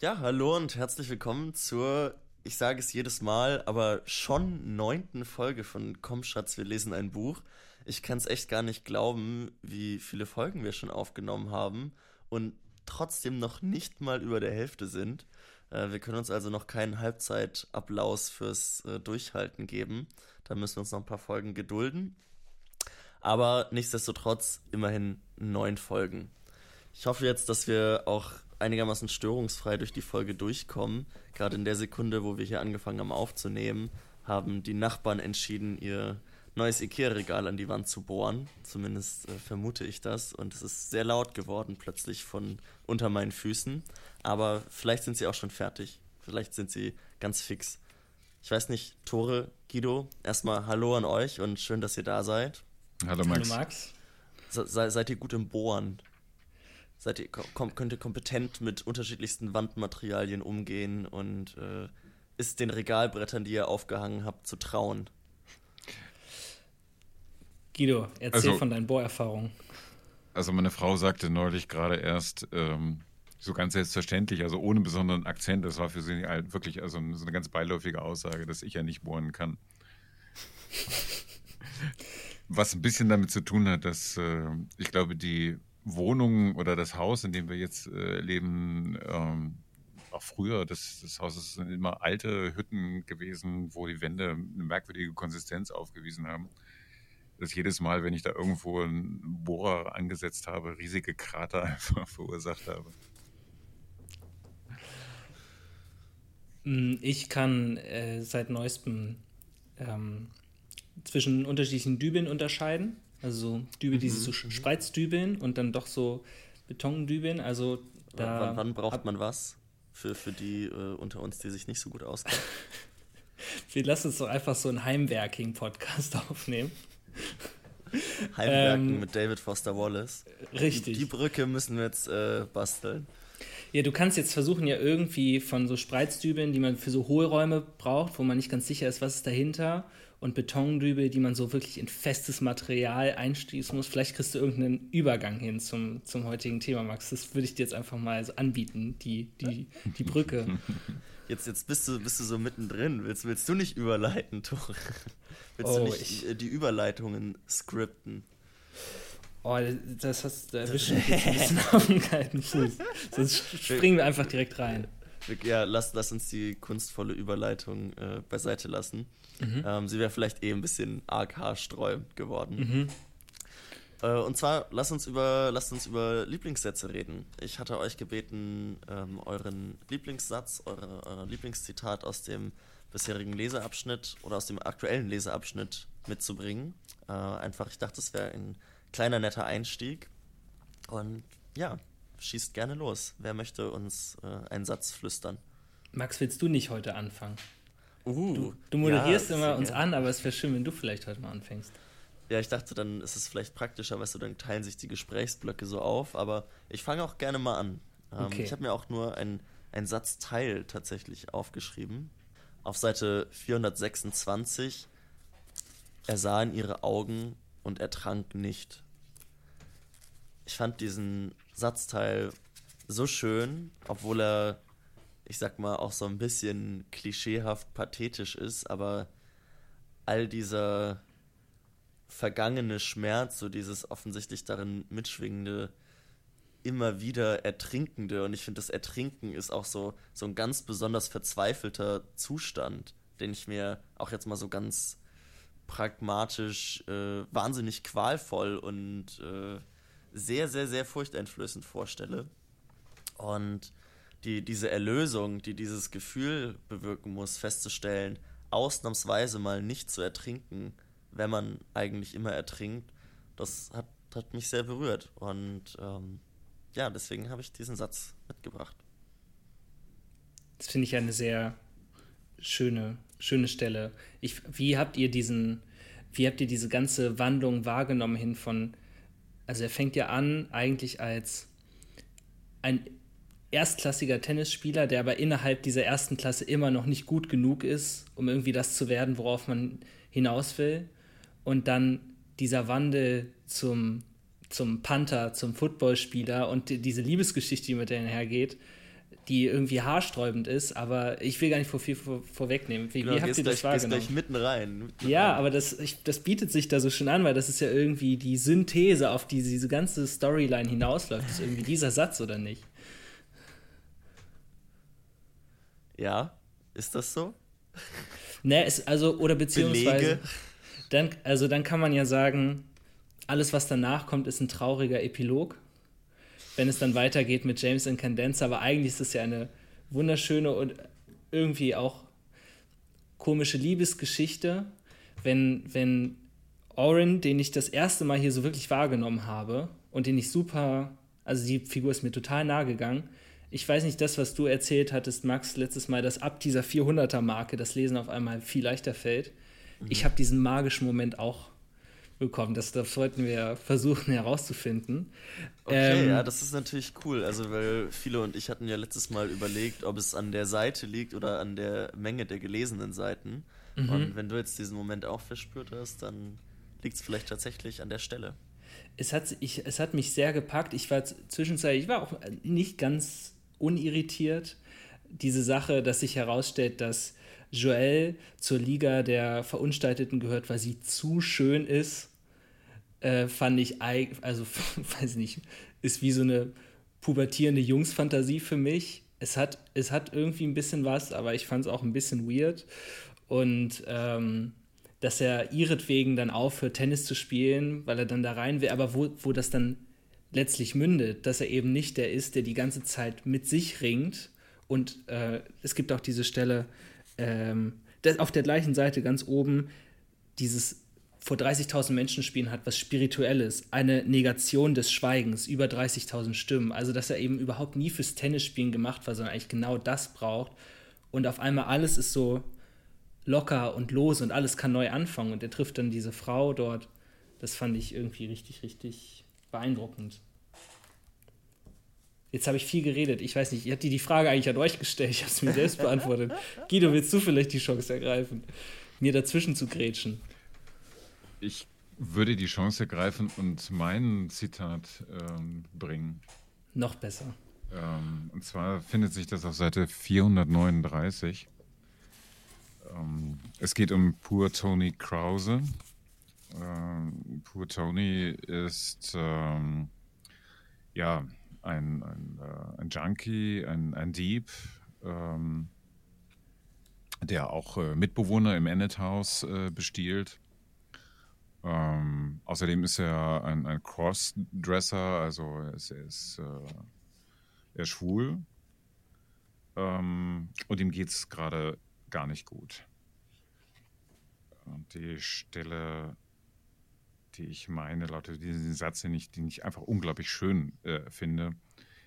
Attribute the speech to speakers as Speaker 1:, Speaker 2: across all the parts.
Speaker 1: Ja, hallo und herzlich willkommen zur, ich sage es jedes Mal, aber schon neunten Folge von Komm Schatz, wir lesen ein Buch. Ich kann es echt gar nicht glauben, wie viele Folgen wir schon aufgenommen haben und trotzdem noch nicht mal über der Hälfte sind. Äh, wir können uns also noch keinen Halbzeitapplaus fürs äh, Durchhalten geben. Da müssen wir uns noch ein paar Folgen gedulden. Aber nichtsdestotrotz immerhin neun Folgen. Ich hoffe jetzt, dass wir auch einigermaßen störungsfrei durch die Folge durchkommen. Gerade in der Sekunde, wo wir hier angefangen haben aufzunehmen, haben die Nachbarn entschieden, ihr neues Ikea-Regal an die Wand zu bohren. Zumindest äh, vermute ich das. Und es ist sehr laut geworden plötzlich von unter meinen Füßen. Aber vielleicht sind sie auch schon fertig. Vielleicht sind sie ganz fix. Ich weiß nicht, Tore, Guido, erstmal Hallo an euch und schön, dass ihr da seid.
Speaker 2: Hallo Max.
Speaker 3: Hallo Max.
Speaker 1: Se seid ihr gut im Bohren? Seid ihr, kom könnt ihr kompetent mit unterschiedlichsten Wandmaterialien umgehen und äh, ist den Regalbrettern, die ihr aufgehangen habt, zu trauen?
Speaker 3: Guido, erzähl
Speaker 2: Also-
Speaker 3: von deinen Bohrerfahrungen.
Speaker 2: Also meine Frau sagte neulich gerade erst, ähm, so ganz selbstverständlich, also ohne besonderen Akzent, das war für sie halt wirklich also so eine ganz beiläufige Aussage, dass ich ja nicht bohren kann. Was ein bisschen damit zu tun hat, dass äh, ich glaube, die Wohnung oder das Haus, in dem wir jetzt äh, leben, ähm, auch früher, das, das Haus sind immer alte Hütten gewesen, wo die Wände eine merkwürdige Konsistenz aufgewiesen haben. Dass jedes Mal, wenn ich da irgendwo einen Bohrer angesetzt habe, riesige Krater einfach verursacht habe.
Speaker 3: Mm, Ich kann äh, seit neuestem ähm, zwischen unterschiedlichen Dübeln unterscheiden. Also Dübel, die so Sch- Spreizdübeln und dann doch so Betondübeln. Also da
Speaker 1: wann, wann braucht man was? Für, für die äh, unter uns, die sich nicht so gut auskennen.
Speaker 3: Wir lassen uns doch einfach so einen Heimwerking-Podcast aufnehmen.
Speaker 1: Heimwerken
Speaker 3: Ähm,
Speaker 1: mit David Foster Wallace.
Speaker 3: Richtig.
Speaker 1: Die, die Brücke müssen wir jetzt äh, basteln.
Speaker 3: Ja, du kannst jetzt versuchen, ja irgendwie von so Spreizdübeln, die man für so Hohlräume braucht, wo man nicht ganz sicher ist, was ist dahinter, und Betondübel, die man so wirklich in festes Material einstießen muss. Vielleicht kriegst du irgendeinen Übergang hin zum, zum heutigen Thema, Max. Das würde ich dir jetzt einfach mal so anbieten, die, die, die Brücke.
Speaker 1: Jetzt, jetzt bist, du, bist du so mittendrin. Willst, willst du nicht überleiten, Tore? Willst
Speaker 3: Oh,
Speaker 1: du nicht
Speaker 3: ich-
Speaker 1: die Überleitungen skripten?
Speaker 3: Oh, das hast du erwischt ein bisschen auf den kalten Fuß. Sonst springen wir einfach direkt rein.
Speaker 1: Ja, lass, lass uns die kunstvolle Überleitung äh, beiseite lassen. Ähm, sie wäre vielleicht eh ein bisschen arg haarsträubend geworden. Äh, und zwar, lasst uns, über, lasst uns über Lieblingssätze reden. Ich hatte euch gebeten, ähm, euren Lieblingssatz, eure, euer Lieblingszitat aus dem bisherigen Leseabschnitt oder aus dem aktuellen Leseabschnitt mitzubringen. Äh, einfach, ich dachte, es wäre ein kleiner, netter Einstieg. Und ja, schießt gerne los. Wer möchte uns äh, einen Satz flüstern?
Speaker 3: Max, willst du nicht heute anfangen?
Speaker 1: Uh,
Speaker 3: Du, du moderierst
Speaker 1: ja,
Speaker 3: immer uns
Speaker 1: gerne.
Speaker 3: an, aber es wäre schön, wenn du vielleicht heute mal anfängst.
Speaker 1: Ja, ich dachte, dann ist es vielleicht praktischer, weißt du, dann teilen sich die Gesprächsblöcke so auf, aber ich fange auch gerne mal an. Ähm,
Speaker 3: Okay.
Speaker 1: Ich habe mir auch nur ein, ein Satzteil tatsächlich aufgeschrieben. Auf Seite 426. Er sah in ihre Augen und er trank nicht. Ich fand diesen Satzteil so schön, obwohl er, ich sag mal, auch so ein bisschen klischeehaft pathetisch ist, aber all dieser vergangene Schmerz, so dieses offensichtlich darin mitschwingende, immer wieder Ertrinkende. Und ich finde, das Ertrinken ist auch so, so ein ganz besonders verzweifelter Zustand, den ich mir auch jetzt mal so ganz pragmatisch, äh, wahnsinnig qualvoll und äh, sehr, sehr, sehr furchteinflößend vorstelle. Und die, diese Erlösung, die dieses Gefühl bewirken muss, festzustellen, ausnahmsweise mal nicht zu ertrinken, wenn man eigentlich immer ertrinkt, das hat, hat mich sehr berührt. Und ähm, ja, deswegen habe ich diesen Satz mitgebracht.
Speaker 3: Das finde ich eine sehr schöne, schöne Stelle. Ich, wie habt ihr diesen, wie habt ihr diese ganze Wandlung wahrgenommen hin von, also er fängt ja an eigentlich als ein erstklassiger Tennisspieler, der aber innerhalb dieser ersten Klasse immer noch nicht gut genug ist, um irgendwie das zu werden, worauf man hinaus will. Und dann dieser Wandel zum, zum Panther, zum Footballspieler und die, diese Liebesgeschichte, die mit der einhergeht, die irgendwie haarsträubend ist, aber ich will gar nicht vor viel vor, vorwegnehmen. Wie,
Speaker 1: Genau,
Speaker 3: wie habt ihr das
Speaker 1: gleich,
Speaker 3: wahrgenommen?
Speaker 1: gleich mitten rein. Mitten
Speaker 3: Ja,
Speaker 1: rein.
Speaker 3: aber das, ich, das bietet sich da so schön an, weil das ist ja irgendwie die Synthese, auf die diese ganze Storyline hinausläuft. Ist irgendwie dieser Satz oder nicht?
Speaker 1: Ja, ist das so?
Speaker 3: Ne, es, also, oder beziehungsweise,
Speaker 1: Belege?
Speaker 3: dann, also dann kann man ja sagen, alles, was danach kommt, ist ein trauriger Epilog. Wenn es dann weitergeht mit James und Candenza, aber eigentlich ist es ja eine wunderschöne und irgendwie auch komische Liebesgeschichte, wenn, wenn Oren, den ich das erste Mal hier so wirklich wahrgenommen habe und den ich super, also die Figur ist mir total nahe gegangen. Ich weiß nicht, das, was du erzählt hattest, Max, letztes Mal, dass ab dieser 400er-Marke das Lesen auf einmal viel leichter fällt. Ich habe diesen magischen Moment auch bekommen. Das, das sollten wir versuchen herauszufinden.
Speaker 1: Okay,
Speaker 3: Ähm,
Speaker 1: ja, das ist natürlich cool. Also, weil viele und ich hatten ja letztes Mal überlegt, ob es an der Seite liegt oder an der Menge der gelesenen Seiten.
Speaker 3: Mhm.
Speaker 1: Und wenn du jetzt diesen Moment auch verspürt hast, dann liegt es vielleicht tatsächlich an der Stelle.
Speaker 3: es hat, ich, es hat mich sehr gepackt. Ich war zwischenzeitlich, ich war auch nicht ganz unirritiert. Diese Sache, dass sich herausstellt, dass Joelle zur Liga der Verunstalteten gehört, weil sie zu schön ist, äh, fand ich, also weiß nicht, ist wie so eine pubertierende Jungsfantasie für mich. Es hat, es hat irgendwie ein bisschen was, aber ich fand es auch ein bisschen weird. Und ähm, dass er ihretwegen dann aufhört, Tennis zu spielen, weil er dann da rein will, aber wo, wo das dann letztlich mündet, dass er eben nicht der ist, der die ganze Zeit mit sich ringt. Und äh, es gibt auch diese Stelle, ähm, das auf der gleichen Seite ganz oben, dieses vor 30.000 Menschen spielen hat, was Spirituelles, eine Negation des Schweigens, über 30.000 Stimmen. Also, dass er eben überhaupt nie fürs Tennisspielen gemacht war, sondern eigentlich genau das braucht. Und auf einmal alles ist so locker und los und alles kann neu anfangen. Und er trifft dann diese Frau dort. Das fand ich irgendwie richtig, richtig beeindruckend. Jetzt habe ich viel geredet. Ich weiß nicht, ich hatte die Frage eigentlich an euch gestellt. Ich habe es mir selbst beantwortet. Guido, willst du vielleicht die Chance ergreifen, mir dazwischen zu grätschen?
Speaker 2: Ich würde die Chance ergreifen und mein Zitat ähm, bringen.
Speaker 3: Noch besser.
Speaker 2: Ähm, und zwar findet sich das auf Seite 439. Ähm, es geht um Poor Tony Krause. Ähm, Poor Tony ist ähm, ja ein, ein, äh, ein Junkie, ein, ein Dieb, ähm, der auch äh, Mitbewohner im Ennet House äh, bestiehlt. Ähm, außerdem ist er ein, ein Crossdresser, also er ist, er ist, äh, er schwul. Ähm, und ihm geht es gerade gar nicht gut. Und die Stelle, die ich meine, lautet diesen Satz, den ich, den ich einfach unglaublich schön äh, finde.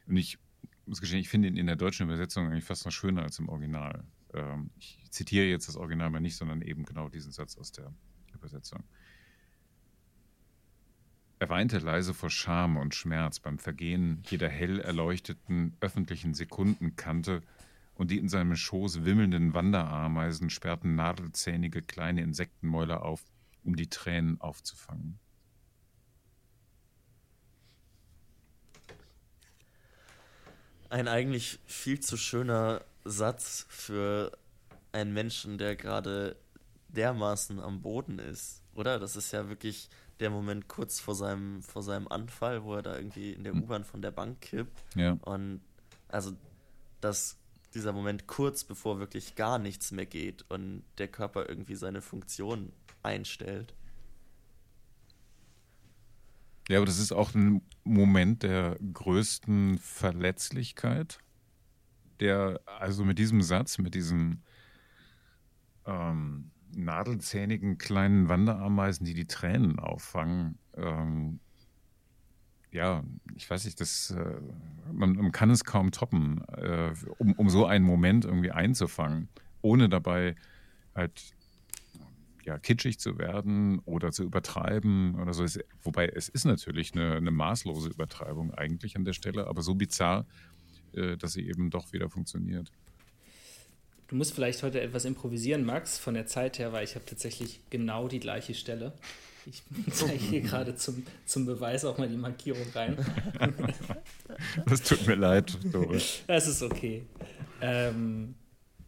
Speaker 2: Und ich muss gestehen, ich finde ihn in der deutschen Übersetzung eigentlich fast noch schöner als im Original. Ähm, ich zitiere jetzt das Original mal nicht, sondern eben genau diesen Satz aus der Übersetzung. Er weinte leise vor Scham und Schmerz beim Vergehen jeder hell erleuchteten öffentlichen Sekundenkante, und die in seinem Schoß wimmelnden Wanderameisen sperrten nadelzähnige kleine Insektenmäuler auf, um die Tränen aufzufangen.
Speaker 1: Ein eigentlich viel zu schöner Satz für einen Menschen, der gerade dermaßen am Boden ist, oder? Das ist ja wirklich der Moment kurz vor seinem, vor seinem Anfall, wo er da irgendwie in der U-Bahn von der Bank kippt.
Speaker 2: Ja.
Speaker 1: Und also, dass dieser Moment kurz bevor wirklich gar nichts mehr geht und der Körper irgendwie seine Funktion einstellt.
Speaker 2: Ja, aber das ist auch ein Moment der größten Verletzlichkeit, der also mit diesem Satz, mit diesen ähm, nadelzähnigen kleinen Wanderameisen, die die Tränen auffangen, ähm, ja, ich weiß nicht, das, äh, man, man kann es kaum toppen, äh, um, um so einen Moment irgendwie einzufangen, ohne dabei halt ja, kitschig zu werden oder zu übertreiben oder so. Es, wobei es ist natürlich eine, eine maßlose Übertreibung eigentlich an der Stelle, aber so bizarr, äh, dass sie eben doch wieder funktioniert.
Speaker 3: Du musst vielleicht heute etwas improvisieren, Max, von der Zeit her, weil ich habe tatsächlich genau die gleiche Stelle. Ich zeige hier gerade zum, zum Beweis auch mal die Markierung rein.
Speaker 2: Das tut mir leid, Doris.
Speaker 3: Das ist okay. Ähm,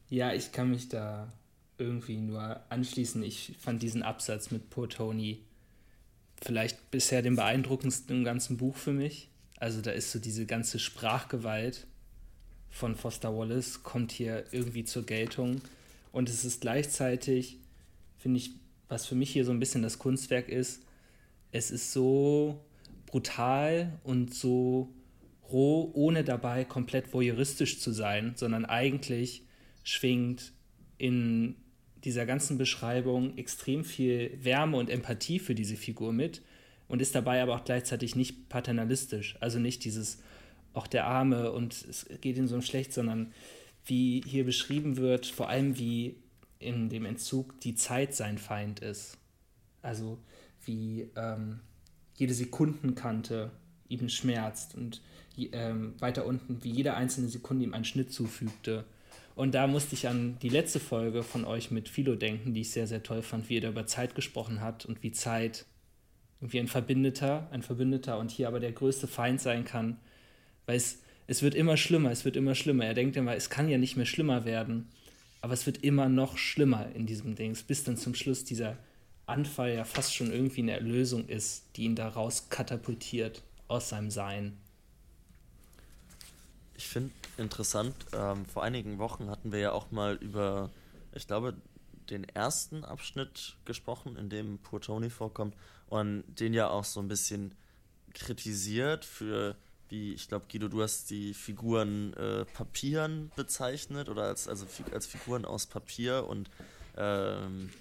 Speaker 3: ja, ich kann mich da irgendwie nur anschließen. Ich fand diesen Absatz mit Poor Tony vielleicht bisher den beeindruckendsten im ganzen Buch für mich. Also da ist so diese ganze Sprachgewalt von Foster Wallace kommt hier irgendwie zur Geltung. Und es ist gleichzeitig, finde ich, was für mich hier so ein bisschen das Kunstwerk ist, es ist so brutal und so roh, ohne dabei komplett voyeuristisch zu sein, sondern eigentlich schwingt in dieser ganzen Beschreibung extrem viel Wärme und Empathie für diese Figur mit und ist dabei aber auch gleichzeitig nicht paternalistisch. Also nicht dieses, auch der Arme und es geht ihm so schlecht, sondern wie hier beschrieben wird, vor allem wie in dem Entzug die Zeit sein Feind ist. Also wie ähm, jede Sekundenkante ihm schmerzt und ähm, weiter unten, wie jede einzelne Sekunde ihm einen Schnitt zufügte. Und da musste ich an die letzte Folge von euch mit Philo denken, die ich sehr, sehr toll fand, wie ihr da über Zeit gesprochen habt und wie Zeit irgendwie ein Verbündeter, ein Verbündeter und hier aber der größte Feind sein kann, weil es, es wird immer schlimmer, es wird immer schlimmer. Er denkt immer, es kann ja nicht mehr schlimmer werden, aber es wird immer noch schlimmer in diesem Dings, bis dann zum Schluss dieser Anfall ja fast schon irgendwie eine Erlösung ist, die ihn da raus katapultiert aus seinem Sein.
Speaker 1: Ich finde interessant, ähm, vor einigen Wochen hatten wir ja auch mal über, ich glaube, den ersten Abschnitt gesprochen, in dem Poor Tony vorkommt und den ja auch so ein bisschen kritisiert für, wie, ich glaube, Guido, du hast die Figuren äh, Papieren bezeichnet oder als, also als Figuren aus Papier und ähm,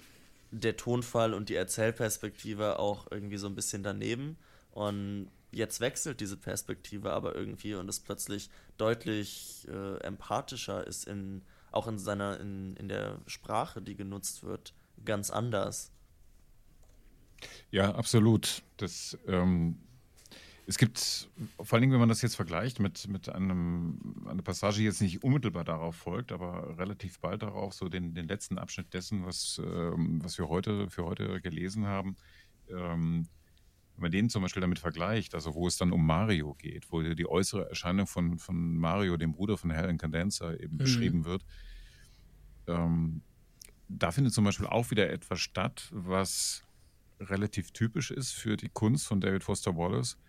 Speaker 1: der Tonfall und die Erzählperspektive auch irgendwie so ein bisschen daneben. Und jetzt wechselt diese Perspektive aber irgendwie und ist plötzlich deutlich äh, empathischer, ist in, auch in seiner, in, in der Sprache, die genutzt wird, ganz anders.
Speaker 2: Ja, absolut. Das, ähm, es gibt, vor allen Dingen, wenn man das jetzt vergleicht mit, mit einem, einer Passage, die jetzt nicht unmittelbar darauf folgt, aber relativ bald darauf, so den, den letzten Abschnitt dessen, was, ähm, was wir heute für heute gelesen haben, ähm, wenn man den zum Beispiel damit vergleicht, also wo es dann um Mario geht, wo die äußere Erscheinung von, von Mario, dem Bruder von Helen Condensa, eben mhm. beschrieben wird, ähm, da findet zum Beispiel auch wieder etwas statt, was relativ typisch ist für die Kunst von David Foster Wallace,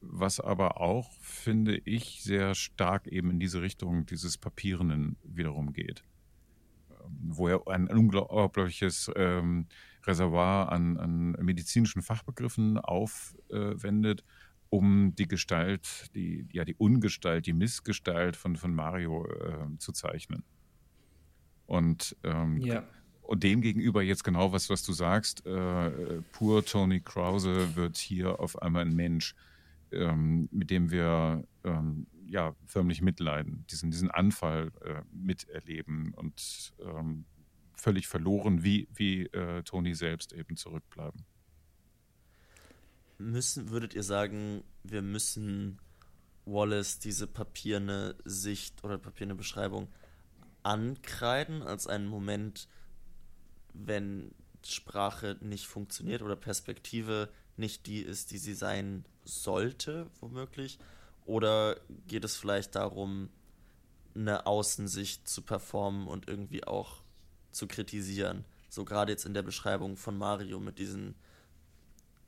Speaker 2: was aber auch, finde ich, sehr stark eben in diese Richtung dieses Papierenden wiederum geht. Ähm, wo er ein unglaubliches ähm, Reservoir an, an, medizinischen Fachbegriffen aufwendet, um die Gestalt, die, ja, die Ungestalt, die Missgestalt von, von Mario äh, zu zeichnen. Und ähm, ja. Und dem gegenüber jetzt genau was, was du sagst, äh, pur Tony Krause wird hier auf einmal ein Mensch, ähm, mit dem wir ähm, ja förmlich mitleiden, diesen, diesen Anfall äh, miterleben und ähm, völlig verloren, wie, wie äh, Tony selbst eben zurückbleiben.
Speaker 1: Müssen, würdet ihr sagen, wir müssen Wallace diese papierne Sicht oder papierne Beschreibung ankreiden als einen Moment, wenn Sprache nicht funktioniert oder Perspektive nicht die ist, die sie sein sollte, womöglich? Oder geht es vielleicht darum, eine Außensicht zu performen und irgendwie auch zu kritisieren? So gerade jetzt in der Beschreibung von Mario mit diesen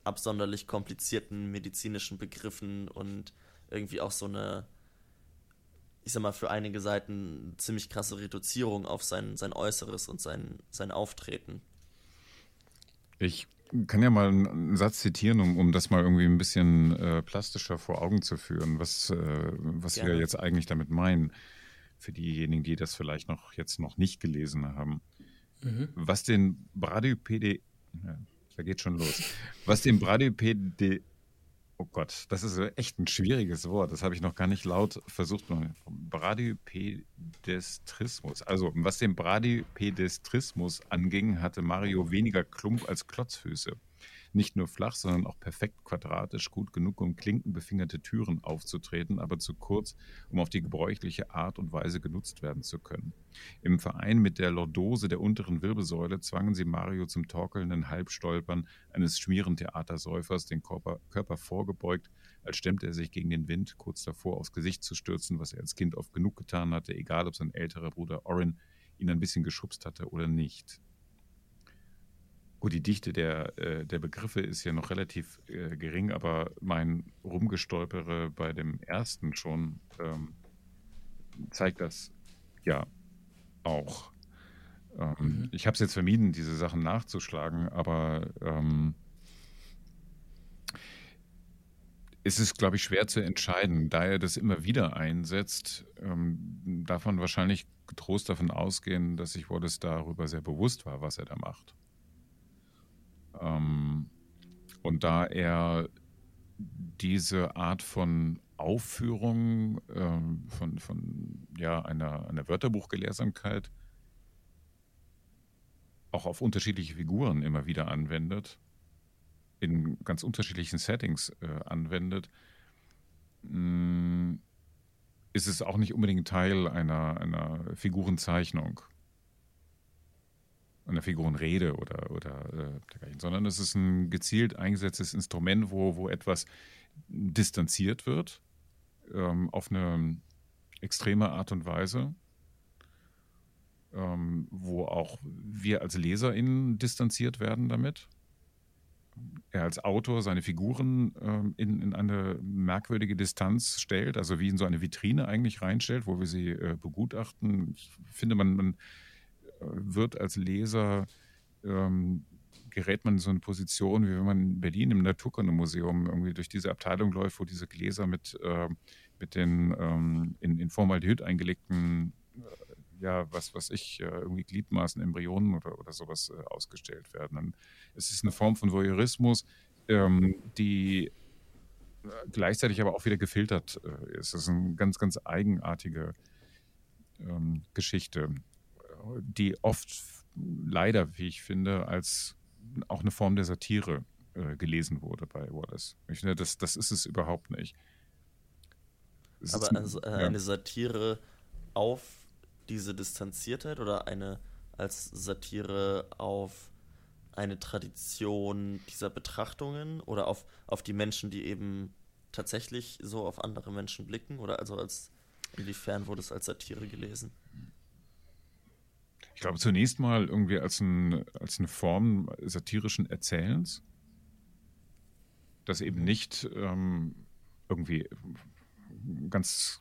Speaker 1: absonderlich komplizierten medizinischen Begriffen und irgendwie auch so eine ich sag mal, für einige Seiten ziemlich krasse Reduzierung auf sein, sein Äußeres und sein, sein Auftreten.
Speaker 2: Ich kann ja mal einen Satz zitieren, um, um das mal irgendwie ein bisschen äh, plastischer vor Augen zu führen, was, äh, was wir jetzt eigentlich damit meinen, für diejenigen, die das vielleicht noch jetzt noch nicht gelesen haben. Mhm. Was den Bradypede, ja, da geht schon los, was den Bradypede Oh Gott, das ist echt ein schwieriges Wort. Das habe ich noch gar nicht laut versucht. Bradypedestrismus. Also, was den Bradypedestrismus anging, hatte Mario weniger Klump als Klotzfüße. Nicht nur flach, sondern auch perfekt quadratisch, gut genug, um klinkenbefingerte Türen aufzutreten, aber zu kurz, um auf die gebräuchliche Art und Weise genutzt werden zu können. Im Verein mit der Lordose der unteren Wirbelsäule zwangen sie Mario zum torkelnden Halbstolpern eines Schmierentheatersäufers, den Körper, Körper vorgebeugt, als stemmte er sich gegen den Wind, kurz davor aufs Gesicht zu stürzen, was er als Kind oft genug getan hatte, egal ob sein älterer Bruder Orin ihn ein bisschen geschubst hatte oder nicht. Gut, die Dichte der, äh, der Begriffe ist ja noch relativ äh, gering, aber mein Rumgestolpere bei dem ersten schon ähm, zeigt das ja auch. Ähm, mhm. Ich habe es jetzt vermieden, diese Sachen nachzuschlagen, aber ähm, es ist, glaube ich, schwer zu entscheiden. Da er das immer wieder einsetzt, ähm, darf man wahrscheinlich getrost davon ausgehen, dass sich Wallace darüber sehr bewusst war, was er da macht. Ähm, und da er diese Art von Aufführung ähm, von, von ja, einer, einer Wörterbuchgelehrsamkeit auch auf unterschiedliche Figuren immer wieder anwendet, in ganz unterschiedlichen Settings äh, anwendet, mh, mm, ist es auch nicht unbedingt Teil einer, einer Figurenzeichnung einer Figurenrede oder, oder äh, dergleichen, sondern es ist ein gezielt eingesetztes Instrument, wo, wo etwas distanziert wird ähm, auf eine extreme Art und Weise, ähm, wo auch wir als LeserInnen distanziert werden damit. Er als Autor seine Figuren ähm, in, in eine merkwürdige Distanz stellt, also wie in so eine Vitrine eigentlich reinstellt, wo wir sie äh, begutachten. Ich finde, man, man wird als Leser, ähm, gerät man in so eine Position, wie wenn man in Berlin im Naturkundemuseum irgendwie durch diese Abteilung läuft, wo diese Gläser mit, äh, mit den ähm, in, in Formaldehyd eingelegten, äh, ja, was was ich, äh, irgendwie Gliedmaßen, Embryonen oder, oder sowas äh, ausgestellt werden. Und es ist eine Form von Voyeurismus, ähm, die äh, gleichzeitig aber auch wieder gefiltert äh, ist. Das ist eine ganz, ganz eigenartige ähm, Geschichte die oft leider, wie ich finde, als auch eine Form der Satire äh, gelesen wurde bei Wallace. Ich finde, das, das ist es überhaupt nicht.
Speaker 1: Es Aber also, äh, ja. eine Satire auf diese Distanziertheit oder eine als Satire auf eine Tradition dieser Betrachtungen oder auf, auf die Menschen, die eben tatsächlich so auf andere Menschen blicken? Oder also als inwiefern wurde es als Satire gelesen?
Speaker 2: Ich glaube zunächst mal irgendwie als, ein, als eine Form satirischen Erzählens, das eben nicht ähm, irgendwie ganz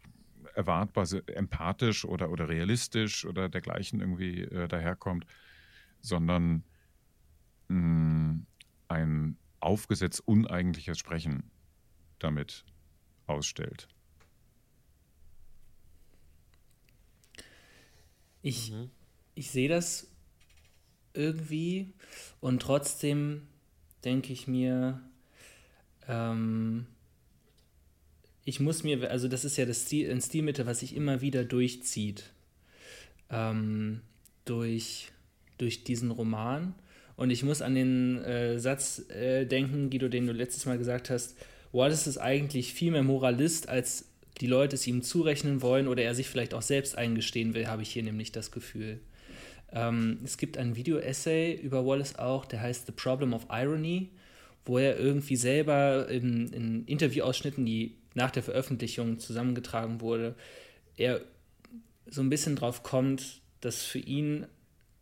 Speaker 2: erwartbar empathisch oder, oder realistisch oder dergleichen irgendwie äh, daherkommt, sondern mh, mm, ein aufgesetzt uneigentliches Sprechen damit ausstellt.
Speaker 3: Ich, mhm ich sehe das irgendwie und trotzdem denke ich mir, ähm, ich muss mir, also das ist ja das Stil, ein Stilmittel, was sich immer wieder durchzieht ähm, durch, durch diesen Roman. Und ich muss an den äh, Satz äh, denken, Guido, den du letztes Mal gesagt hast, Wallace ist eigentlich viel mehr Moralist, als die Leute es ihm zurechnen wollen oder er sich vielleicht auch selbst eingestehen will, habe ich hier nämlich das Gefühl. Ähm, es gibt ein Video-Essay über Wallace auch, der heißt The Problem of Irony, wo er irgendwie selber in, in Interviewausschnitten, die nach der Veröffentlichung zusammengetragen wurde, er so ein bisschen drauf kommt, dass für ihn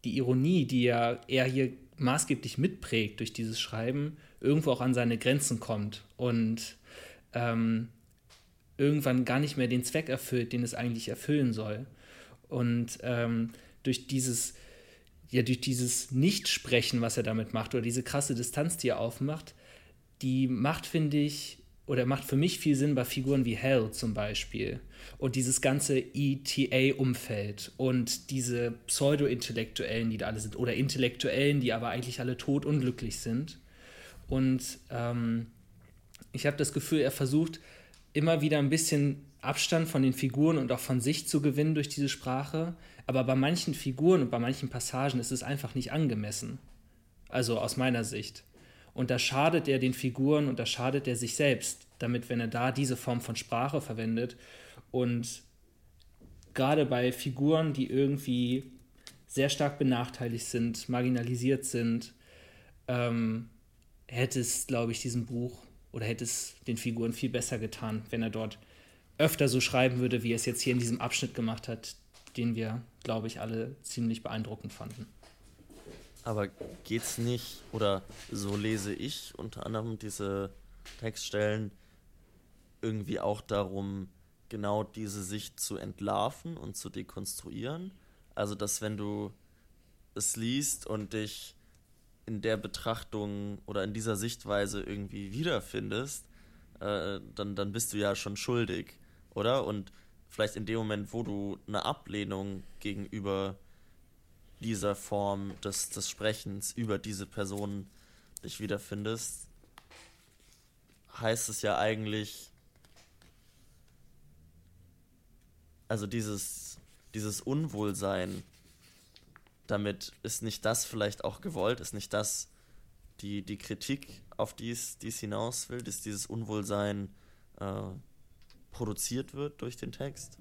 Speaker 3: die Ironie, die er, er hier maßgeblich mitprägt durch dieses Schreiben, irgendwo auch an seine Grenzen kommt und ähm, irgendwann gar nicht mehr den Zweck erfüllt, den es eigentlich erfüllen soll. Und ähm, durch dieses, ja, durch dieses Nichtsprechen, was er damit macht, oder diese krasse Distanz, die er aufmacht, die macht, finde ich, oder macht für mich viel Sinn bei Figuren wie Hell zum Beispiel. Und dieses ganze ETA-Umfeld und diese Pseudo-Intellektuellen, die da alle sind, oder Intellektuellen, die aber eigentlich alle tot unglücklich sind. Und ähm, ich habe das Gefühl, er versucht immer wieder ein bisschen Abstand von den Figuren und auch von sich zu gewinnen durch diese Sprache. Aber bei manchen Figuren und bei manchen Passagen ist es einfach nicht angemessen. Also aus meiner Sicht. Und da schadet er den Figuren und da schadet er sich selbst, damit, wenn er da diese Form von Sprache verwendet. Und gerade bei Figuren, die irgendwie sehr stark benachteiligt sind, marginalisiert sind, ähm, hätte es, glaube ich, diesem Buch oder hätte es den Figuren viel besser getan, wenn er dort öfter so schreiben würde, wie er es jetzt hier in diesem Abschnitt gemacht hat, den wir, glaube ich, alle ziemlich beeindruckend fanden.
Speaker 1: Aber geht's nicht, oder so lese ich unter anderem diese Textstellen, irgendwie auch darum, genau diese Sicht zu entlarven und zu dekonstruieren? Also, dass wenn du es liest und dich in der Betrachtung oder in dieser Sichtweise irgendwie wiederfindest, äh, dann, dann bist du ja schon schuldig, oder? Und vielleicht in dem Moment, wo du eine Ablehnung gegenüber dieser Form des, des Sprechens über diese Person dich wiederfindest, heißt es ja eigentlich, also dieses, dieses Unwohlsein, damit ist nicht das vielleicht auch gewollt, ist nicht das die, die Kritik, auf die es, die es hinaus will, dass dieses Unwohlsein äh, produziert wird durch den Text?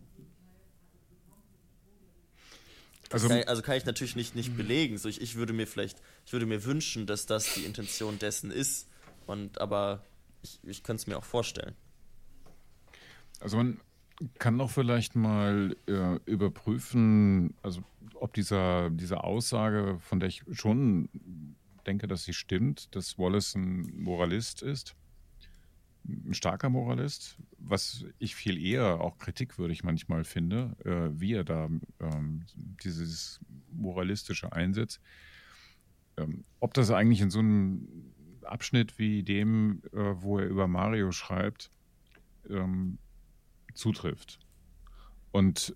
Speaker 1: Also, kann, also kann ich natürlich nicht, nicht belegen. So ich, ich würde mir vielleicht, ich würde mir wünschen, dass das die Intention dessen ist. Und aber ich, ich könnte es mir auch vorstellen.
Speaker 2: Also man kann doch vielleicht mal äh, überprüfen, also ob dieser, diese Aussage, von der ich schon denke, dass sie stimmt, dass Wallace ein Moralist ist, ein starker Moralist, was ich viel eher auch kritikwürdig manchmal finde, äh, wie er da ähm, dieses moralistische einsetzt. Ähm, ob das eigentlich in so einem Abschnitt wie dem, äh, wo er über Mario schreibt, ähm, zutrifft. Und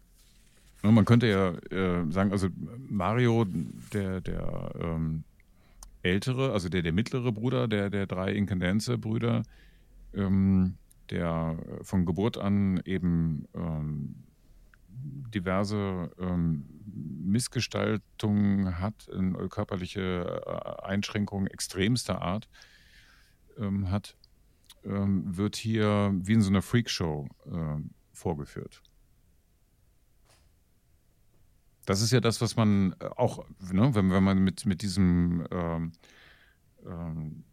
Speaker 2: ne, man könnte ja äh, sagen, also Mario, der, der ähm, ältere, also der, der mittlere Bruder der, der drei Inkandenze-Brüder, ähm, der von Geburt an eben ähm, diverse ähm, Missgestaltungen hat, körperliche äh, Einschränkungen extremster Art ähm, hat, ähm, wird hier wie in so einer Freakshow äh, vorgeführt. Das ist ja das, was man äh, auch, ne, wenn, wenn man mit, mit diesem ähm, ähm,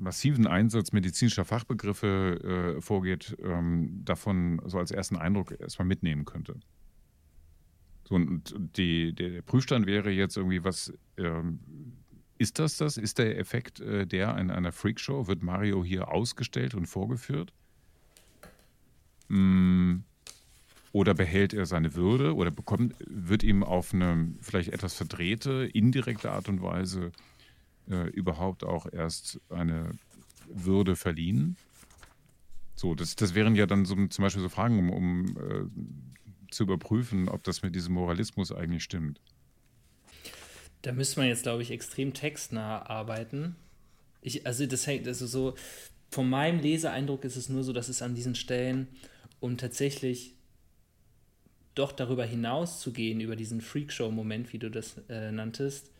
Speaker 2: massiven Einsatz medizinischer Fachbegriffe äh, vorgeht, ähm, davon so als ersten Eindruck erstmal mitnehmen könnte. So, und die, der Prüfstand wäre jetzt irgendwie, was ähm, ist das das? Ist der Effekt äh, der in einer Freakshow? Wird Mario hier ausgestellt und vorgeführt? Mm, oder behält er seine Würde oder bekommt, wird ihm auf eine vielleicht etwas verdrehte, indirekte Art und Weise äh, überhaupt auch erst eine Würde verliehen? So, das, das wären ja dann so, zum Beispiel so Fragen, um, um äh, zu überprüfen, ob das mit diesem Moralismus eigentlich stimmt.
Speaker 3: Da müsste man jetzt, glaube ich, extrem textnah arbeiten. Ich, also das hängt, also so, von meinem Leseeindruck ist es nur so, dass es an diesen Stellen um tatsächlich doch darüber hinaus zu gehen, über diesen Freakshow-Moment, wie du das äh, nanntest,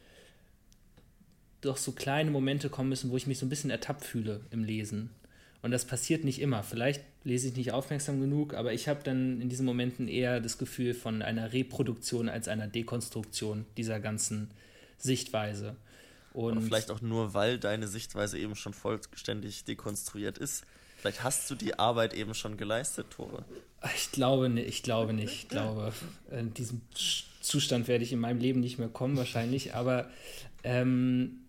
Speaker 3: doch so kleine Momente kommen müssen, wo ich mich so ein bisschen ertappt fühle im Lesen. Und das passiert nicht immer. Vielleicht lese ich nicht aufmerksam genug, aber ich habe dann in diesen Momenten eher das Gefühl von einer Reproduktion als einer Dekonstruktion dieser ganzen Sichtweise.
Speaker 1: Und Oder vielleicht auch nur, weil deine Sichtweise eben schon vollständig dekonstruiert ist. Vielleicht hast du die Arbeit eben schon geleistet, Tore.
Speaker 3: Ich glaube nicht. Ich glaube nicht. Ich glaube, in diesem Zustand werde ich in meinem Leben nicht mehr kommen, wahrscheinlich. Aber ähm,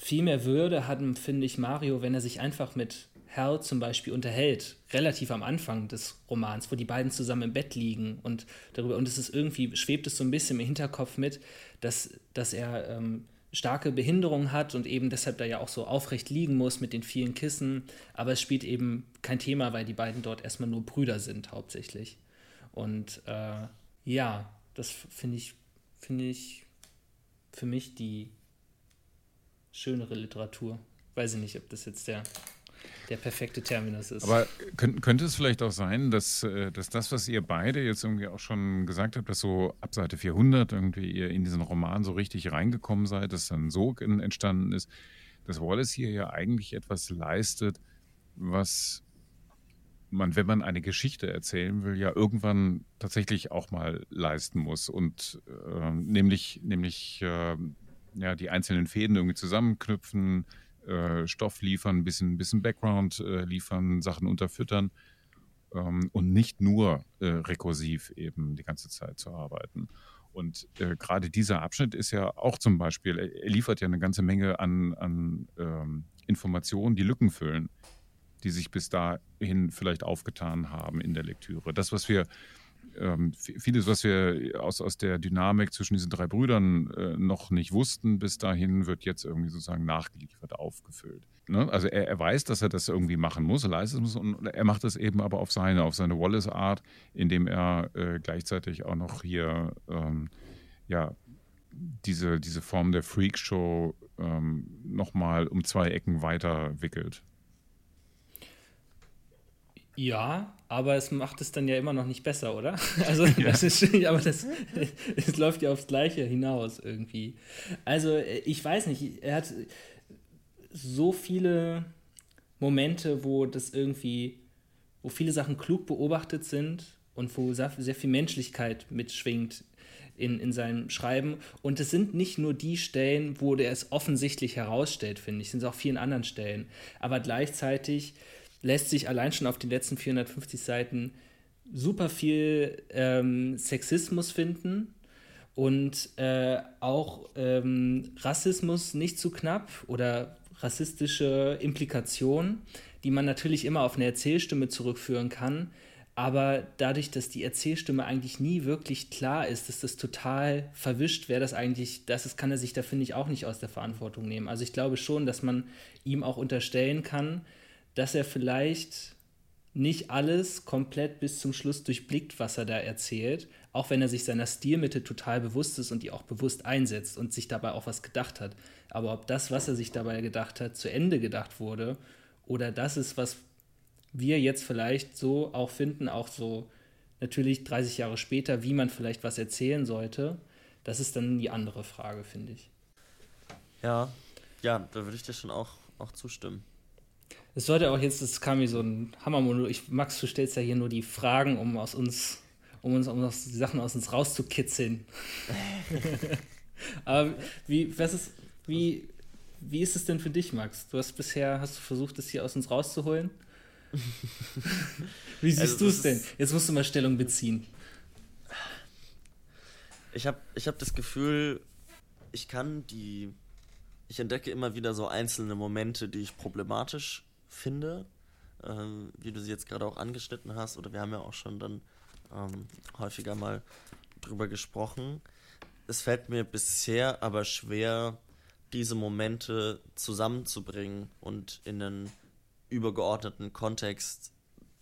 Speaker 3: viel mehr Würde hat, finde ich, Mario, wenn er sich einfach mit Hal zum Beispiel unterhält, relativ am Anfang des Romans, wo die beiden zusammen im Bett liegen und darüber, und es ist irgendwie, schwebt es so ein bisschen im Hinterkopf mit, dass, dass er ähm, starke Behinderung hat und eben deshalb da ja auch so aufrecht liegen muss mit den vielen Kissen, aber es spielt eben kein Thema, weil die beiden dort erstmal nur Brüder sind hauptsächlich. Und äh, ja, das finde ich, finde ich für mich die schönere Literatur. Weiß ich nicht, ob das jetzt der, der perfekte Terminus ist.
Speaker 2: Aber könnt, könnte es vielleicht auch sein, dass, äh, dass das, was ihr beide jetzt irgendwie auch schon gesagt habt, dass so ab Seite 400 irgendwie ihr in diesen Roman so richtig reingekommen seid, dass dann so entstanden ist, dass Wallace hier ja eigentlich etwas leistet, was man, wenn man eine Geschichte erzählen will, ja irgendwann tatsächlich auch mal leisten muss und äh, nämlich, nämlich äh, ja, die einzelnen Fäden irgendwie zusammenknüpfen, äh, Stoff liefern, ein bisschen, bisschen Background äh, liefern, Sachen unterfüttern ähm, und nicht nur äh, rekursiv eben die ganze Zeit zu arbeiten. Und äh, gerade dieser Abschnitt ist ja auch zum Beispiel, er liefert ja eine ganze Menge an, an ähm, Informationen, die Lücken füllen die sich bis dahin vielleicht aufgetan haben in der Lektüre. Das, was wir, ähm, vieles, was wir aus, aus der Dynamik zwischen diesen drei Brüdern äh, noch nicht wussten, bis dahin wird jetzt irgendwie sozusagen nachgeliefert, aufgefüllt. Ne? Also er, er, weiß, dass er das irgendwie machen muss, leistet es und er macht es eben aber auf seine, auf seine Wallace-Art, indem er äh, gleichzeitig auch noch hier ähm, ja, diese, diese Form der Freakshow ähm, nochmal um zwei Ecken weiter wickelt.
Speaker 3: Ja, aber es macht es dann ja immer noch nicht besser, oder? Also, ja. das ist, aber das, es läuft ja aufs Gleiche hinaus irgendwie. Also, ich weiß nicht, er hat so viele Momente, wo das irgendwie, wo viele Sachen klug beobachtet sind und wo sehr viel Menschlichkeit mitschwingt in, in seinem Schreiben. Und es sind nicht nur die Stellen, wo der es offensichtlich herausstellt, finde ich, es sind auch vielen anderen Stellen. Aber gleichzeitig lässt sich allein schon auf den letzten 450 Seiten super viel ähm, Sexismus finden und äh, auch ähm, Rassismus nicht zu knapp oder rassistische Implikationen, die man natürlich immer auf eine Erzählstimme zurückführen kann. Aber dadurch, dass die Erzählstimme eigentlich nie wirklich klar ist, ist das total verwischt, wer das eigentlich, das ist, kann er sich da, finde ich, auch nicht aus der Verantwortung nehmen. Also ich glaube schon, dass man ihm auch unterstellen kann, dass er vielleicht nicht alles komplett bis zum Schluss durchblickt, was er da erzählt, auch wenn er sich seiner Stilmittel total bewusst ist und die auch bewusst einsetzt und sich dabei auch was gedacht hat. Aber ob das, was er sich dabei gedacht hat, zu Ende gedacht wurde oder das ist, was wir jetzt vielleicht so auch finden, auch so natürlich 30 Jahre später, wie man vielleicht was erzählen sollte, das ist dann die andere Frage, finde ich.
Speaker 1: Ja, ja, da würde ich dir schon auch, auch zustimmen.
Speaker 3: Es sollte auch jetzt, es kam mir so ein Hammermonolog. Ich, Max, du stellst ja hier nur die Fragen, um aus uns, um uns, um die Sachen aus uns rauszukitzeln. Aber wie, was ist, wie, wie ist es denn für dich, Max? Du hast bisher, hast du versucht, das hier aus uns rauszuholen? wie siehst also, du es denn? Jetzt musst du mal Stellung beziehen.
Speaker 1: Ich habe ich hab das Gefühl, ich kann die. Ich entdecke immer wieder so einzelne Momente, die ich problematisch finde, ähm, wie du sie jetzt gerade auch angeschnitten hast, oder wir haben ja auch schon dann ähm, häufiger mal drüber gesprochen. Es fällt mir bisher aber schwer, diese Momente zusammenzubringen und in einen übergeordneten Kontext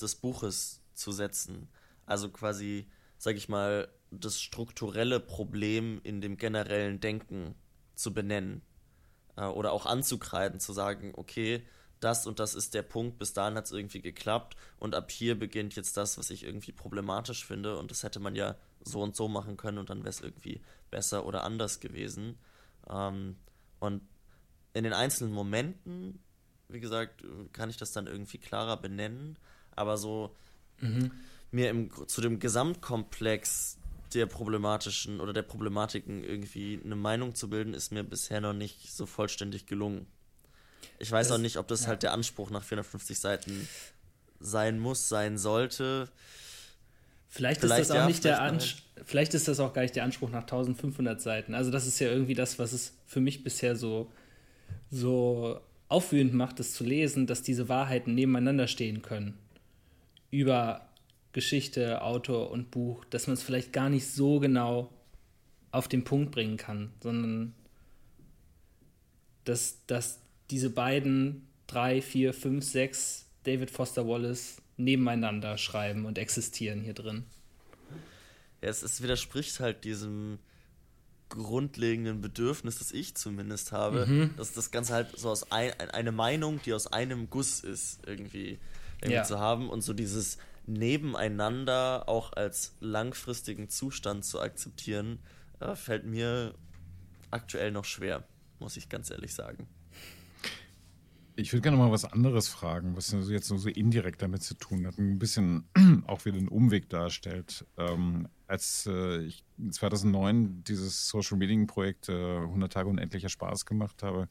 Speaker 1: des Buches zu setzen. Also quasi, sag ich mal, das strukturelle Problem in dem generellen Denken zu benennen äh, oder auch anzukreiden, zu sagen, okay, das und das ist der Punkt, bis dahin hat es irgendwie geklappt und ab hier beginnt jetzt das, was ich irgendwie problematisch finde und das hätte man ja so und so machen können und dann wäre es irgendwie besser oder anders gewesen. Ähm, und in den einzelnen Momenten, wie gesagt, kann ich das dann irgendwie klarer benennen, aber so mhm. mir im, zu dem Gesamtkomplex der problematischen oder der Problematiken irgendwie eine Meinung zu bilden, ist mir bisher noch nicht so vollständig gelungen. Ich weiß das, auch nicht, ob das ja. halt der Anspruch nach 450 Seiten sein muss, sein sollte.
Speaker 3: Vielleicht, vielleicht ist das auch ja, nicht der Anspruch. Vielleicht ist das auch gar nicht der Anspruch nach 1500 Seiten. Also das ist ja irgendwie das, was es für mich bisher so, so aufwühlend macht, das zu lesen, dass diese Wahrheiten nebeneinander stehen können. Über Geschichte, Autor und Buch, dass man es vielleicht gar nicht so genau auf den Punkt bringen kann, sondern dass, dass diese beiden drei, vier, fünf, sechs David Foster Wallace nebeneinander schreiben und existieren hier drin.
Speaker 1: Ja, es, es widerspricht halt diesem grundlegenden Bedürfnis, das ich zumindest habe, mhm. dass das Ganze halt so aus ein, eine Meinung, die aus einem Guss ist, irgendwie, irgendwie ja. zu haben und so dieses Nebeneinander auch als langfristigen Zustand zu akzeptieren, äh, fällt mir aktuell noch schwer, muss ich ganz ehrlich sagen.
Speaker 2: Ich würde gerne mal was anderes fragen, was jetzt nur so indirekt damit zu tun hat, ein bisschen auch wieder einen Umweg darstellt. Ähm, als äh, ich 2009 dieses Social Media Projekt äh, 100 Tage unendlicher Spaß gemacht habe,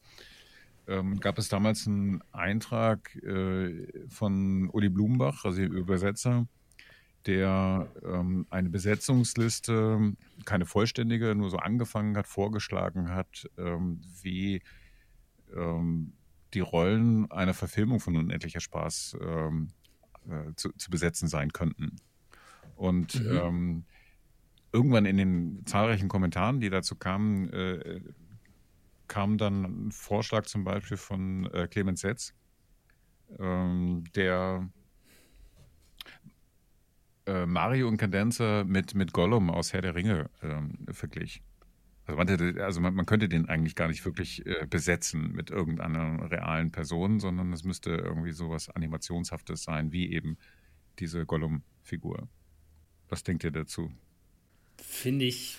Speaker 2: ähm, gab es damals einen Eintrag äh, von Uli Blumenbach, also dem Übersetzer, der ähm, eine Besetzungsliste, keine vollständige, nur so angefangen hat, vorgeschlagen hat, ähm, wie ähm, die Rollen einer Verfilmung von Unendlicher Spaß ähm, äh, zu, zu, besetzen sein könnten. Und mhm. ähm, irgendwann in den zahlreichen Kommentaren, die dazu kamen, äh, kam dann ein Vorschlag zum Beispiel von äh, Clemens Setz, ähm, der äh, Mario und Cadenza mit, mit Gollum aus Herr der Ringe ähm, verglich. Also, man, also man, man, könnte den eigentlich gar nicht wirklich äh, besetzen mit irgendeiner realen Person, sondern es müsste irgendwie sowas Animationshaftes sein, wie eben diese Gollum-Figur. Was denkt ihr dazu?
Speaker 3: Finde ich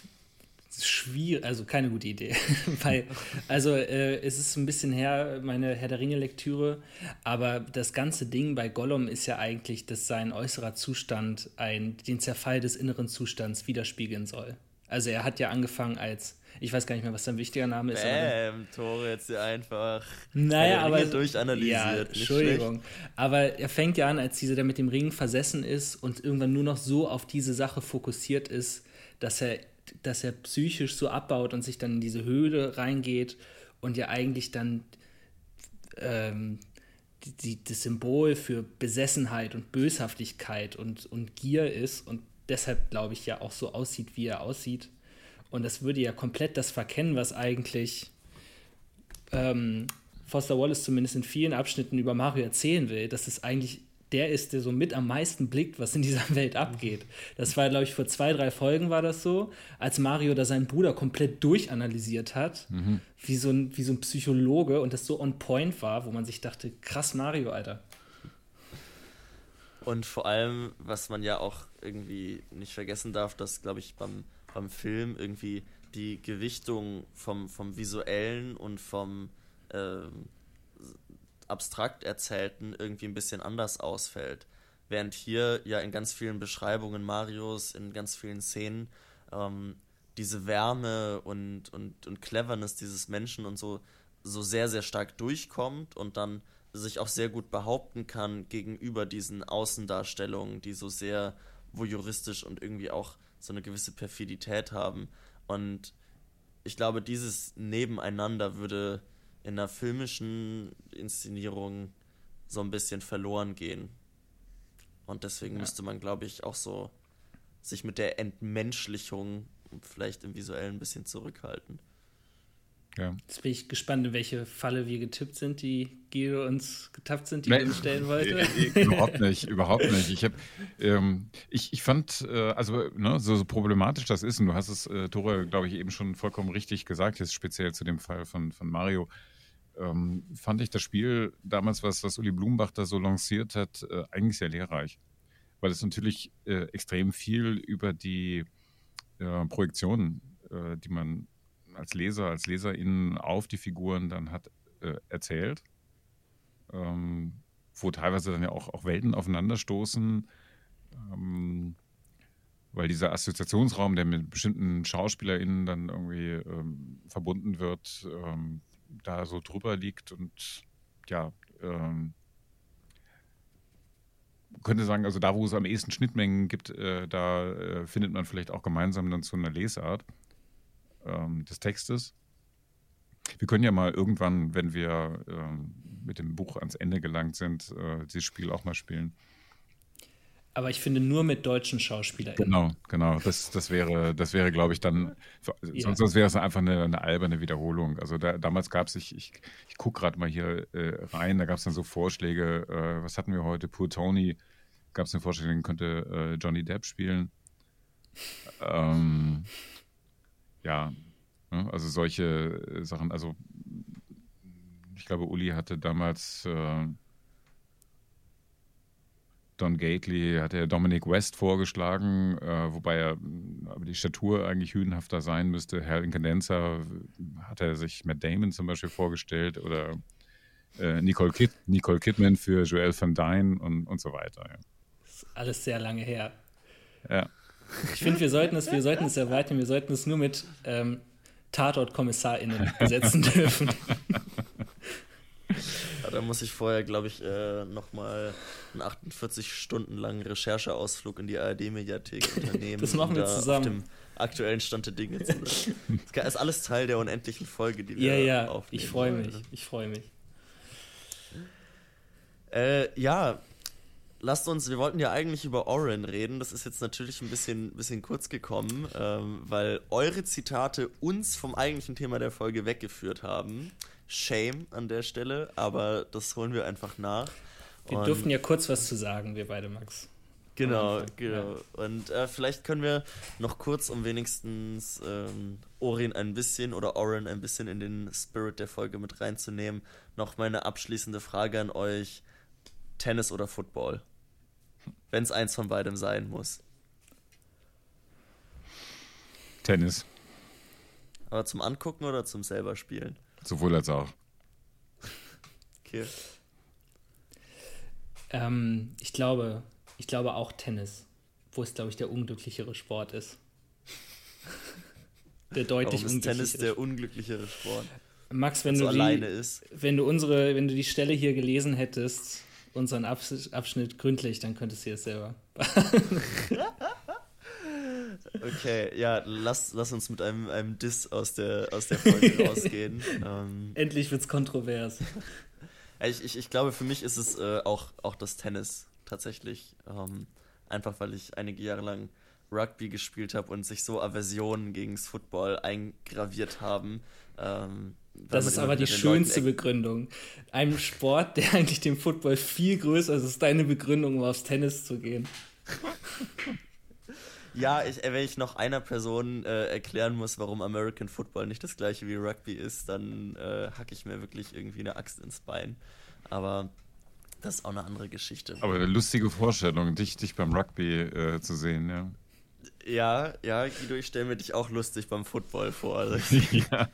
Speaker 3: schwierig, also keine gute Idee. Weil, also äh, es ist ein bisschen her, meine Herr der Ringe-Lektüre, aber das ganze Ding bei Gollum ist ja eigentlich, dass sein äußerer Zustand ein, den Zerfall des inneren Zustands widerspiegeln soll. Also er hat ja angefangen als ich weiß gar nicht mehr, was sein wichtiger Name ist.
Speaker 1: Bäm, Tore jetzt hier einfach.
Speaker 3: Naja, aber.
Speaker 1: Durchanalysiert.
Speaker 3: Ja, Entschuldigung. Aber er fängt ja an, als dieser, der mit dem Ring versessen ist und irgendwann nur noch so auf diese Sache fokussiert ist, dass er, dass er psychisch so abbaut und sich dann in diese Höhle reingeht und ja eigentlich dann ähm, die, die, das Symbol für Besessenheit und Böshaftigkeit und, und Gier ist und deshalb, glaube ich, ja auch so aussieht, wie er aussieht. Und das würde ja komplett das verkennen, was eigentlich ähm, Foster Wallace zumindest in vielen Abschnitten über Mario erzählen will, dass es eigentlich der ist, der so mit am meisten blickt, was in dieser Welt abgeht. Das war, glaube ich, vor zwei, drei Folgen war das so, als Mario da seinen Bruder komplett durchanalysiert hat, mhm. wie, so ein, wie so ein Psychologe und das so on point war, wo man sich dachte, krass Mario, Alter.
Speaker 1: Und vor allem, was man ja auch irgendwie nicht vergessen darf, dass, glaube ich, beim beim Film irgendwie die Gewichtung vom, vom visuellen und vom äh, abstrakt erzählten irgendwie ein bisschen anders ausfällt. Während hier ja in ganz vielen Beschreibungen Marios, in ganz vielen Szenen, ähm, diese Wärme und, und, und Cleverness dieses Menschen und so, so sehr, sehr stark durchkommt und dann sich auch sehr gut behaupten kann gegenüber diesen Außendarstellungen, die so sehr voyeuristisch und irgendwie auch so eine gewisse Perfidität haben. Und ich glaube, dieses Nebeneinander würde in einer filmischen Inszenierung so ein bisschen verloren gehen. Und deswegen ja. müsste man, glaube ich, auch so sich mit der Entmenschlichung vielleicht im Visuellen ein bisschen zurückhalten.
Speaker 3: Ja. Jetzt bin ich gespannt, in welche Falle wir getippt sind, die Guido uns getappt sind, die nee, uns stellen wollte.
Speaker 2: überhaupt nicht, überhaupt nicht. Ich, hab, ähm, ich, ich fand, äh, also ne, so, so, problematisch das ist, und du hast es, äh, Tore, glaube ich, eben schon vollkommen richtig gesagt, jetzt speziell zu dem Fall von, von Mario, ähm, fand ich das Spiel damals, was, was Uli Blumenbach da so lanciert hat, äh, eigentlich sehr lehrreich. Weil es natürlich äh, extrem viel über die äh, Projektionen, äh, die man als Leser, als Leserin auf die Figuren dann hat äh, erzählt, ähm, wo teilweise dann ja auch, auch Welten aufeinanderstoßen, ähm, weil dieser Assoziationsraum, der mit bestimmten SchauspielerInnen dann irgendwie ähm, verbunden wird, ähm, da so drüber liegt und ja, ähm, könnte sagen, also da, wo es am ehesten Schnittmengen gibt, äh, da äh, findet man vielleicht auch gemeinsam dann zu einer Lesart ähm, des Textes. Wir können ja mal irgendwann, wenn wir ähm, mit dem Buch ans Ende gelangt sind, äh, dieses Spiel auch mal spielen.
Speaker 3: Aber ich finde nur mit deutschen Schauspielern.
Speaker 2: Genau, genau. Das, das wäre, das wäre, glaube ich, dann, ja. sonst, sonst wäre es einfach eine, eine, alberne Wiederholung. Also da, damals gab es, ich, ich, ich gucke gerade mal hier äh, rein, da gab es dann so Vorschläge, äh, was hatten wir heute? Poor Tony, gab es eine Vorschläge, den könnte äh, Johnny Depp spielen. Ähm, ja, ne, also solche äh, Sachen, also ich glaube, Uli hatte damals äh, Don Gately, hat er Dominic West vorgeschlagen, äh, wobei er aber die Statur eigentlich hünenhafter sein müsste. Herr Incadenza hat er sich Matt Damon zum Beispiel vorgestellt oder äh, Nicole, Kid, Nicole Kidman für Joel Van Dyne und, und so weiter. Ja.
Speaker 3: Das ist alles sehr lange her.
Speaker 2: ja.
Speaker 3: Ich finde, wir sollten es, wir sollten es erweitern, wir sollten es nur mit ähm, Tatort-KommissarInnen besetzen dürfen.
Speaker 1: Ja, da muss ich vorher, glaube ich, äh, nochmal einen 48 Stunden langen Rechercheausflug in die ARD-Mediathek unternehmen.
Speaker 3: Das machen
Speaker 1: um
Speaker 3: wir
Speaker 1: da
Speaker 3: zusammen.
Speaker 1: Auf dem aktuellen Stand der Dinge zu sein. Das ist alles Teil der unendlichen Folge, die wir
Speaker 3: Ja, ja,
Speaker 1: aufnehmen.
Speaker 3: ich freue mich, ich freue mich.
Speaker 1: Äh, ja, lasst uns, wir wollten ja eigentlich über Oren reden. Das ist jetzt natürlich ein bisschen, bisschen kurz gekommen, ähm, weil eure Zitate uns vom eigentlichen Thema der Folge weggeführt haben. Shame an der Stelle, aber das holen wir einfach nach.
Speaker 3: Wir
Speaker 1: Und-
Speaker 3: durften ja kurz was zu sagen, wir beide, Max.
Speaker 1: Genau, genau. Und äh, vielleicht können wir noch kurz, um wenigstens ähm, Orin ein bisschen oder Oren ein bisschen in den Spirit der Folge mit reinzunehmen, noch meine abschließende Frage an euch: Tennis oder Football? Wenn es eins von beidem sein muss.
Speaker 2: Tennis,
Speaker 1: Aber zum Angucken oder zum selber spielen?
Speaker 2: sowohl als auch.
Speaker 1: Okay.
Speaker 3: Ähm, ich glaube, ich glaube auch Tennis, wo es, glaube ich, der unglücklichere Sport ist. der deutlich
Speaker 1: Warum ist Tennis
Speaker 3: unglücklichere
Speaker 1: der unglücklichere Sport?
Speaker 3: Max, wenn
Speaker 1: so
Speaker 3: du,
Speaker 1: alleine
Speaker 3: die,
Speaker 1: ist.
Speaker 3: wenn du unsere, wenn du die Stelle hier gelesen hättest, unseren Abs Abschnitt gründlich, dann könntest du es selber.
Speaker 1: Okay, ja, lass, lass uns mit einem, einem Diss aus der, aus der Folge rausgehen. Ähm,
Speaker 3: Endlich wird's kontrovers.
Speaker 1: Ich, ich, ich glaube, für mich ist es äh, auch, auch das Tennis tatsächlich. Ähm, einfach weil ich einige Jahre lang Rugby gespielt habe und sich so Aversionen gegen das Football eingraviert haben. Ähm,
Speaker 3: Das ist aber die schönste Begründung. Einem Sport, der eigentlich dem Football viel größer ist, ist deine Begründung, um aufs Tennis zu gehen.
Speaker 1: Ja, ich, wenn ich noch einer Person äh, erklären muss, warum American Football nicht das gleiche wie Rugby ist, dann äh, hacke ich mir wirklich irgendwie eine Axt ins Bein. Aber das ist auch eine andere Geschichte.
Speaker 2: Aber eine lustige Vorstellung, dich, dich beim Rugby äh, zu sehen, ja.
Speaker 1: Ja, ja, Guido, ich stelle mir dich auch lustig beim Football vor. Also,
Speaker 2: ja.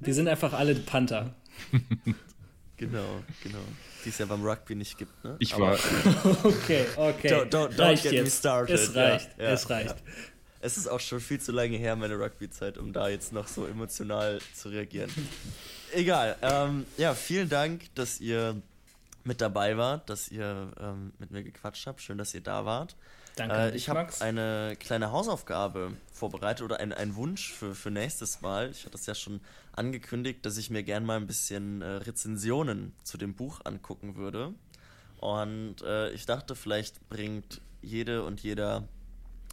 Speaker 3: Wir sind einfach alle Panther.
Speaker 1: genau, genau. Die es ja beim Rugby nicht gibt, ne?
Speaker 2: Ich war,
Speaker 3: Okay, okay.
Speaker 1: Don't, don't, don't
Speaker 3: reicht
Speaker 1: get me
Speaker 3: jetzt.
Speaker 1: started.
Speaker 3: Es reicht,
Speaker 1: Ja, ja,
Speaker 3: es reicht.
Speaker 1: Ja. Es ist auch schon viel zu lange her, meine Rugby-Zeit, um da jetzt noch so emotional zu reagieren. Egal. Ähm, ja, vielen Dank, dass ihr mit dabei wart, dass ihr ähm, mit mir gequatscht habt. Schön, dass ihr da wart.
Speaker 3: Danke,
Speaker 1: Äh, ich habe eine kleine Hausaufgabe vorbereitet oder ein, ein Wunsch für, für nächstes Mal. Ich hatte es ja schon angekündigt, dass ich mir gern mal ein bisschen äh, Rezensionen zu dem Buch angucken würde. Und äh, ich dachte, vielleicht bringt jede und jeder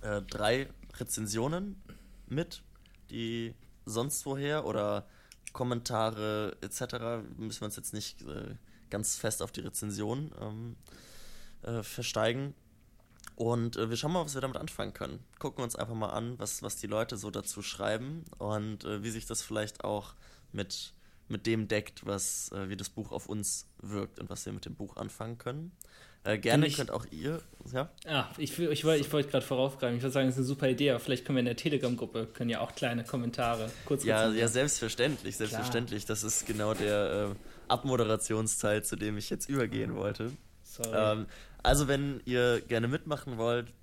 Speaker 1: äh, drei Rezensionen mit, die sonst woher oder Kommentare etc. Müssen wir uns jetzt nicht äh, ganz fest auf die Rezension ähm, äh, versteigen. Und äh, wir schauen mal, was wir damit anfangen können. Gucken uns einfach mal an, was, was die Leute so dazu schreiben und äh, wie sich das vielleicht auch mit, mit dem deckt, was, äh, wie das Buch auf uns wirkt und was wir mit dem Buch anfangen können. Äh, gerne
Speaker 3: ich-
Speaker 1: könnt auch ihr, ja,
Speaker 3: Ah, ich, ich, wollte- ich wollte gerade voraufgreifen. Ich würde sagen, es ist eine super Idee, aber vielleicht können wir in der Telegram-Gruppe, können ja auch kleine Kommentare kurz
Speaker 1: ja, ja, selbstverständlich, selbstverständlich. Das ist genau der äh, Abmoderationsteil, zu dem ich jetzt übergehen wollte.
Speaker 3: Sorry.
Speaker 1: Ähm, also, wenn ihr gerne mitmachen wollt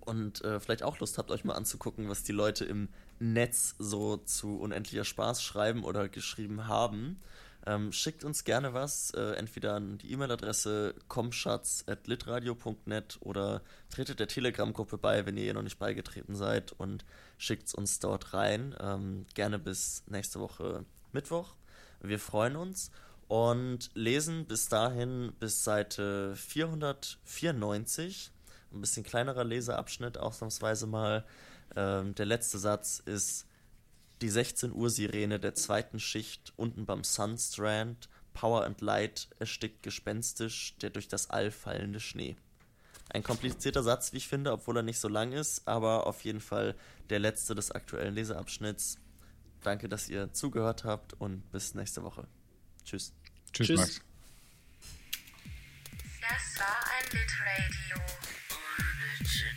Speaker 1: und äh, vielleicht auch Lust habt, euch mal anzugucken, was die Leute im Netz so zu unendlicher Spaß schreiben oder geschrieben haben, ähm, schickt uns gerne was, äh, entweder an die E-Mail-Adresse comschatz.litradio.net oder tretet der Telegram-Gruppe bei, wenn ihr ihr noch nicht beigetreten seid und schickt uns dort rein. Ähm, gerne bis nächste Woche Mittwoch. Wir freuen uns und lesen bis dahin bis Seite 494. Ein bisschen kleinerer Leseabschnitt, ausnahmsweise mal. Ähm, der letzte Satz ist die 16 Uhr Sirene der zweiten Schicht unten beim Sunstrand. Power and Light erstickt gespenstisch der durch das All fallende Schnee. Ein komplizierter Satz, wie ich finde, obwohl er nicht so lang ist, aber auf jeden Fall der letzte des aktuellen Leseabschnitts. Danke, dass ihr zugehört habt und bis nächste Woche. Tschüss.
Speaker 2: Tschüss,
Speaker 3: Tschüss.
Speaker 2: Max.
Speaker 4: Das war ein Litradio.
Speaker 5: Origin.